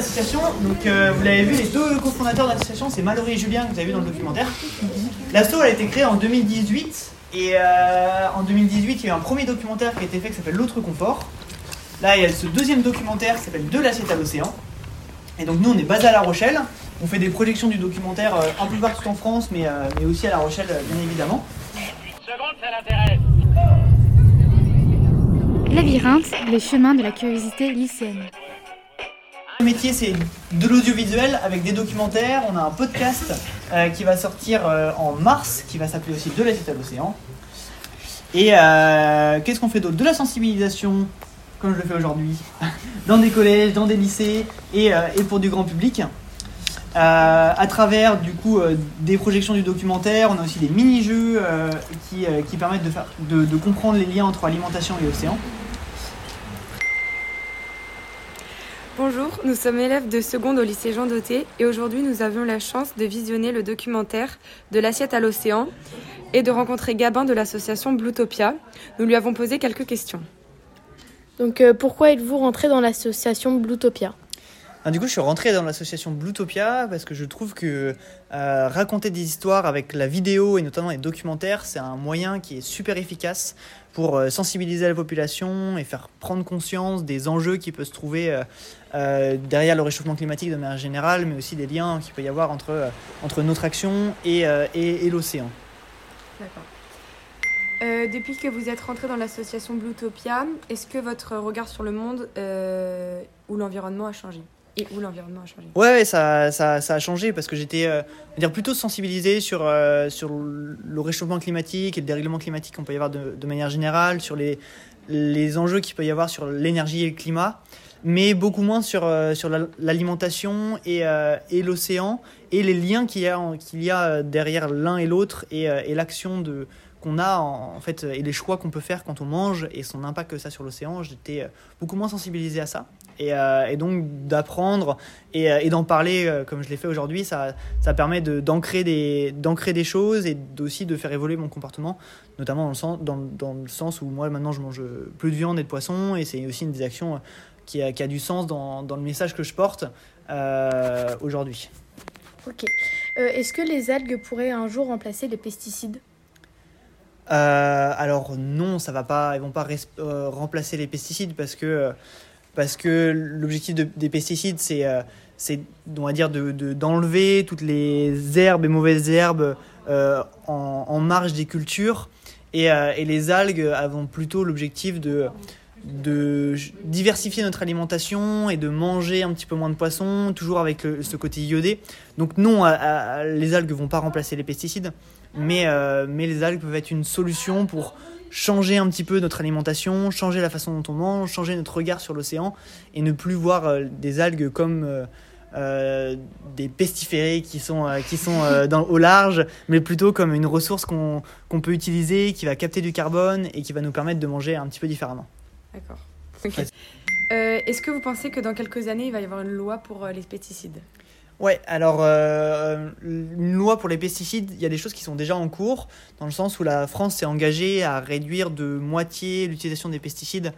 l'association. Donc, euh, vous l'avez vu, les deux cofondateurs de l'association, c'est Mallory et Julien que vous avez vu dans le documentaire. L'asso, a été créée en 2018. Et euh, en 2018, il y a eu un premier documentaire qui a été fait qui s'appelle L'autre confort. Là, il y a ce deuxième documentaire qui s'appelle De l'assiette à l'océan. Et donc, nous, on est basé à La Rochelle. On fait des projections du documentaire euh, un peu partout en France, mais, mais aussi à La Rochelle, bien évidemment. Labyrinthe, les chemins de la curiosité lycéenne. Le métier, c'est de l'audiovisuel avec des documentaires. On a un podcast euh, qui va sortir euh, en mars, qui va s'appeler aussi De l'assiette à l'océan. Et euh, qu'est-ce qu'on fait d'autre? De la sensibilisation, comme je le fais aujourd'hui, dans des collèges, dans des lycées et, pour du grand public. À travers du coup des projections du documentaire, on a aussi des mini-jeux qui, permettent de comprendre les liens entre alimentation et océan. Bonjour, nous sommes élèves de seconde au lycée Jean Doté et aujourd'hui nous avions la chance de visionner le documentaire De l'assiette à l'océan et de rencontrer Gabin de l'association Bluetopia. Nous lui avons posé quelques questions. Donc euh, pourquoi êtes-vous rentré dans l'association Bluetopia Ah, du coup, je suis rentré dans l'association Bluetopia parce que je trouve que euh, raconter des histoires avec la vidéo et notamment les documentaires, c'est un moyen qui est super efficace pour euh, sensibiliser la population et faire prendre conscience des enjeux qui peuvent se trouver euh, derrière le réchauffement climatique de manière générale, mais aussi des liens qu'il peut y avoir entre, entre notre action et, et, l'océan. D'accord. Depuis que vous êtes rentré dans l'association Bluetopia, est-ce que votre regard sur le monde ou l'environnement a changé? Et l'environnement a changé? Ouais, ça, ça, ça a changé parce que j'étais euh, plutôt sensibilisé sur, euh, sur le réchauffement climatique et le dérèglement climatique qu'on peut y avoir de, manière générale, sur les, les enjeux qu'il peut y avoir sur l'énergie et le climat, mais beaucoup moins sur, euh, sur la- l'alimentation et, euh, et l'océan et les liens qu'il y a, y a derrière l'un et l'autre et, et l'action de qu'on a en, fait et les choix qu'on peut faire quand on mange et son impact que ça sur l'océan j'étais euh, beaucoup moins sensibilisé à ça et, euh, donc d'apprendre et, euh, d'en parler comme je l'ai fait aujourd'hui, ça, ça permet d'ancrer des, des choses et aussi de faire évoluer mon comportement, notamment dans le, sens, dans, le sens où moi maintenant je mange plus de viande et de poisson et c'est aussi une des actions qui a, qui a du sens dans, dans le message que je porte aujourd'hui. Ok. Est-ce que les algues pourraient un jour remplacer les pesticides? Euh, alors non, ça va pas, ils vont pas euh, remplacer les pesticides parce que parce que l'objectif de- des pesticides c'est euh, c'est on va dire de de- d'enlever toutes les herbes et mauvaises herbes euh, en, marge des cultures et, euh, et les algues avons plutôt l'objectif de de diversifier notre alimentation et de manger un petit peu moins de poissons, toujours avec ce côté iodé. Donc non, les algues vont pas remplacer les pesticides, mais, euh, mais les algues peuvent être une solution pour changer un petit peu notre alimentation, changer la façon dont on mange, changer notre regard sur l'océan et ne plus voir euh, des algues comme euh, des pestiférés qui sont, qui sont au large, mais plutôt comme une ressource qu'on qu'on peut utiliser, qui va capter du carbone et qui va nous permettre de manger un petit peu différemment. D'accord. Est-ce que vous pensez que dans quelques années, il va y avoir une loi pour les pesticides? Ouais, alors euh, une loi pour les pesticides, il y a des choses qui sont déjà en cours, dans le sens où la France s'est engagée à réduire de moitié l'utilisation des pesticides,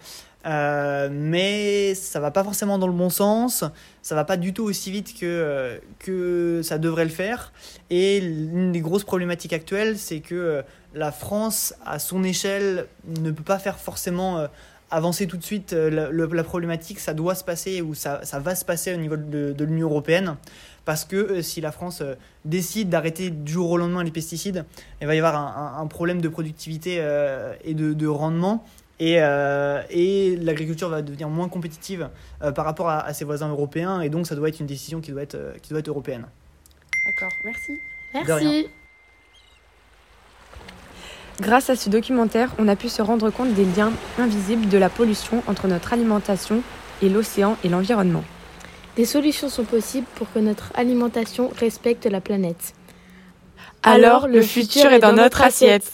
euh, mais ça va pas forcément dans le bon sens, ça va pas du tout aussi vite que, euh, que ça devrait le faire, et l'une des grosses problématiques actuelles, c'est que la France, à son échelle, ne peut pas faire forcément... avancer tout de suite euh, la, problématique, ça doit se passer ou ça, ça va se passer au niveau de, de l'Union européenne. Parce que euh, si la France euh, décide d'arrêter du jour au lendemain les pesticides, il va y avoir un, un- un problème de productivité euh, et de, de rendement. Et, euh, et l'agriculture va devenir moins compétitive euh, par rapport à, à ses voisins européens. Et donc, ça doit être une décision qui doit être, euh, qui doit être européenne. D'accord, merci. De rien. Merci. Grâce à ce documentaire, on a pu se rendre compte des liens invisibles de la pollution entre notre alimentation et l'océan et l'environnement. Des solutions sont possibles pour que notre alimentation respecte la planète. Alors, le futur est dans notre assiette.